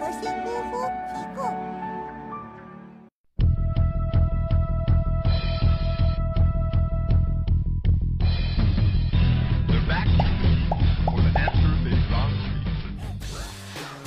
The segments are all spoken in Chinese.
本节目由核心功夫提供。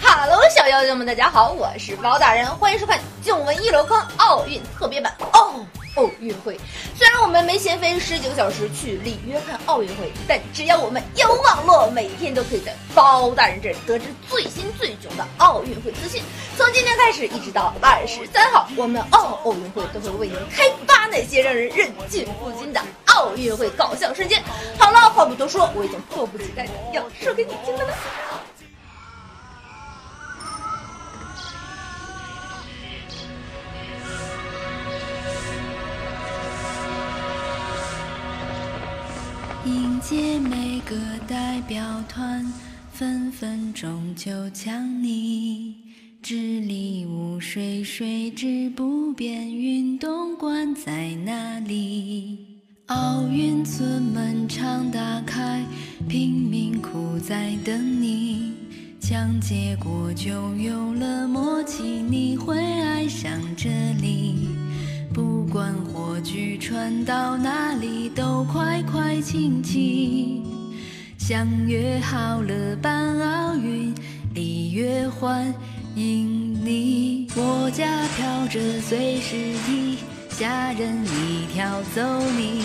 Hello，小妖精们，大家好，我是包大人，欢迎收看《静闻一箩筐》奥运特别版哦。奥运会，虽然我们没钱飞十几个小时去里约看奥运会，但只要我们有网络，每天都可以在包大人这里得知最新最囧的奥运会资讯。从今天开始一直到二十三号，我们奥奥运会都会为您开发那些让人忍俊不禁的奥运会搞笑瞬间。好了，话不多说，我已经迫不及待的要说给你听了呢。迎接每个代表团，分分钟就抢你。支离无水，水质不变，运动馆在哪里？奥运村门常打开，贫民窟在等你。抢结果就有了默契，你会爱上这里。不管火炬传到哪里，都快快请起。相约好了办奥运，里约欢迎你。我家飘着随时题，下人一条走你。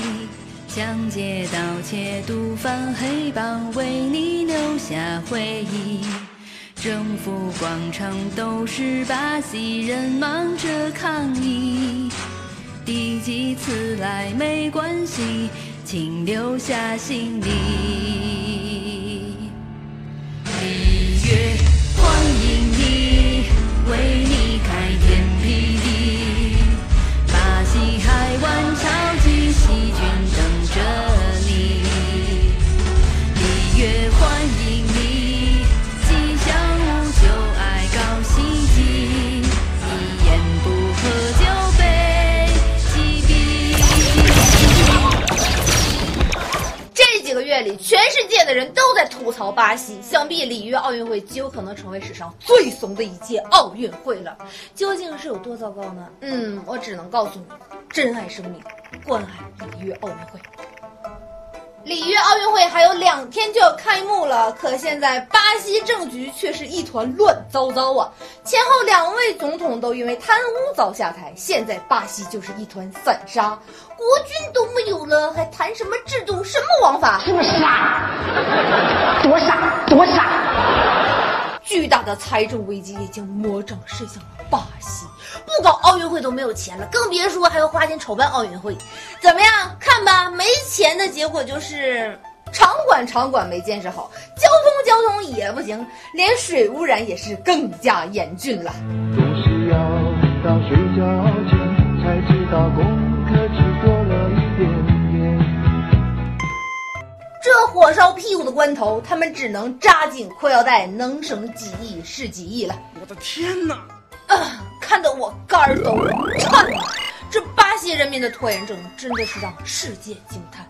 抢劫盗窃毒贩黑帮，为你留下回忆。政府广场都是巴西人忙着抗议。第几次来没关系，请留下行李。人都在吐槽巴西，想必里约奥运会极有可能成为史上最怂的一届奥运会了。究竟是有多糟糕呢？嗯，我只能告诉你，珍爱生命，关爱里约奥运会。里约奥运会还有两天就要开幕了，可现在巴西政局却是一团乱糟糟啊！前后两位总统都因为贪污遭下台，现在巴西就是一团散沙，国军都没有了，还谈什么制度、什么王法？是不是傻？多傻，多傻！巨大的财政危机已经魔掌伸向了巴西，不搞奥运会都没有钱了，更别说还要花钱筹办奥运会。怎么样，看吧，没钱的结果就是场馆场馆没建设好，交通交通也不行，连水污染也是更加严峻了。总是要到睡觉前才知道功课只做了一点点。这火烧屁股的关头，他们只能扎紧裤腰带，能省几亿是几亿了。我的天哪！啊，看得我肝儿都颤了。这巴西人民的拖延症真的是让世界惊叹。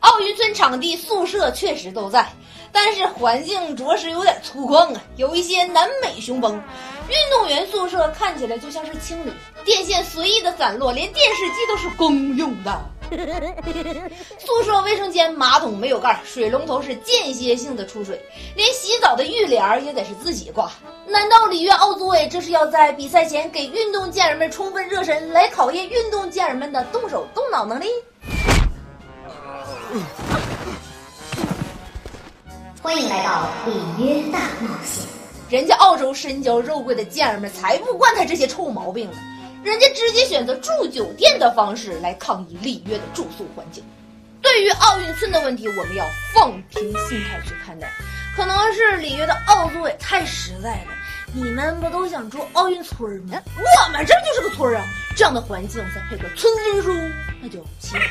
奥运村场地、宿舍确实都在，但是环境着实有点粗犷啊，有一些南美雄风。运动员宿舍看起来就像是青旅，电线随意的散落，连电视机都是公用的。宿舍卫生间马桶没有盖，水龙头是间歇性的出水，连洗澡的浴帘也得是自己挂。难道里约奥组委这是要在比赛前给运动健儿们充分热身，来考验运动健儿们的动手动脑能力？欢迎来到里约大冒险。人家澳洲身娇肉贵的健儿们才不惯他这些臭毛病呢，人家直接选择住酒店的方式来抗议里约的住宿环境。对于奥运村的问题，我们要放平心态去看待。可能是里约的奥组委太实在了，你们不都想住奥运村吗？我们这就是个村啊！这样的环境再配个村支书，那就齐了。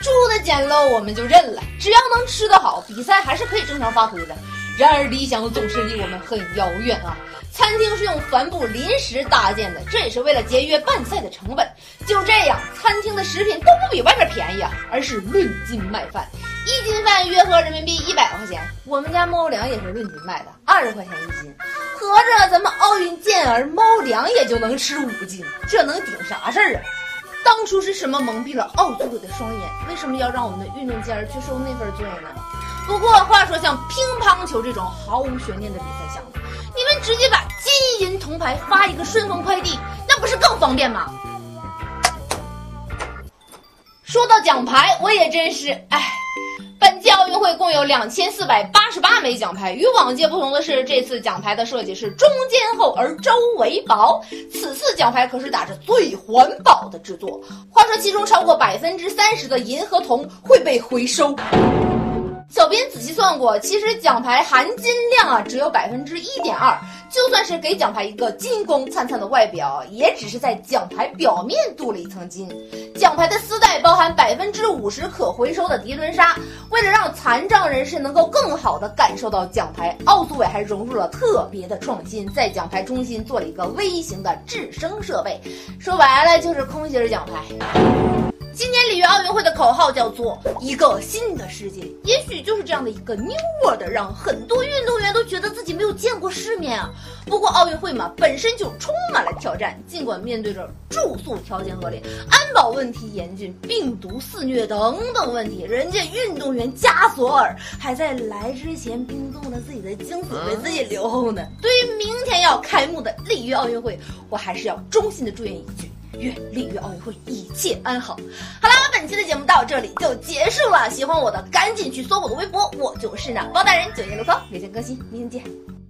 住的简陋我们就认了，只要能吃得好，比赛还是可以正常发挥的。然而理想总是离我们很遥远啊！餐厅是用帆布临时搭建的，这也是为了节约办赛的成本。就这样，餐厅的食品都不比外面便宜啊，而是论斤卖饭。一斤饭约合人民币一百块钱。我们家猫粮也是论斤卖的，二十块钱一斤。合着咱们奥运健儿猫粮也就能吃五斤，这能顶啥事儿啊？当初是什么蒙蔽了奥组委的双眼？为什么要让我们的运动健儿去受那份罪呢？不过话说，像乒乓球这种毫无悬念的比赛项目，直接把金银铜牌发一个顺丰快递，那不是更方便吗？说到奖牌，我也真是唉。本届奥运会共有两千四百八十八枚奖牌，与往届不同的是，这次奖牌的设计是中间厚而周围薄。此次奖牌可是打着最环保的制作。话说，其中超过百分之三十的银和铜会被回收。小编仔细算过，其实奖牌含金量啊只有百分之一点二，就算是给奖牌一个金光灿灿的外表，也只是在奖牌表面镀了一层金。奖牌的丝带包含百分之五十可回收的涤纶纱，为了让残障人士能够更好的感受到奖牌，奥组委还融入了特别的创新，在奖牌中心做了一个微型的制声设备，说白了就是空心奖牌。今年里约奥运会的口号叫做“一个新的世界”，也许就是这样的一个 New World，让很多运动员都觉得自己没有见过世面啊。不过奥运会嘛，本身就充满了挑战，尽管面对着住宿条件恶劣、安保问题严峻、病毒肆虐等等问题，人家运动员加索尔还在来之前冰冻了自己的精子为自己留后呢。对于明天要开幕的里约奥运会，我还是要衷心的祝愿一句。愿里约奥运会一切安好。好啦，本期的节目到这里就结束了。喜欢我的赶紧去搜我的微博，我就是那包大人九年流高，每天更新，明天见。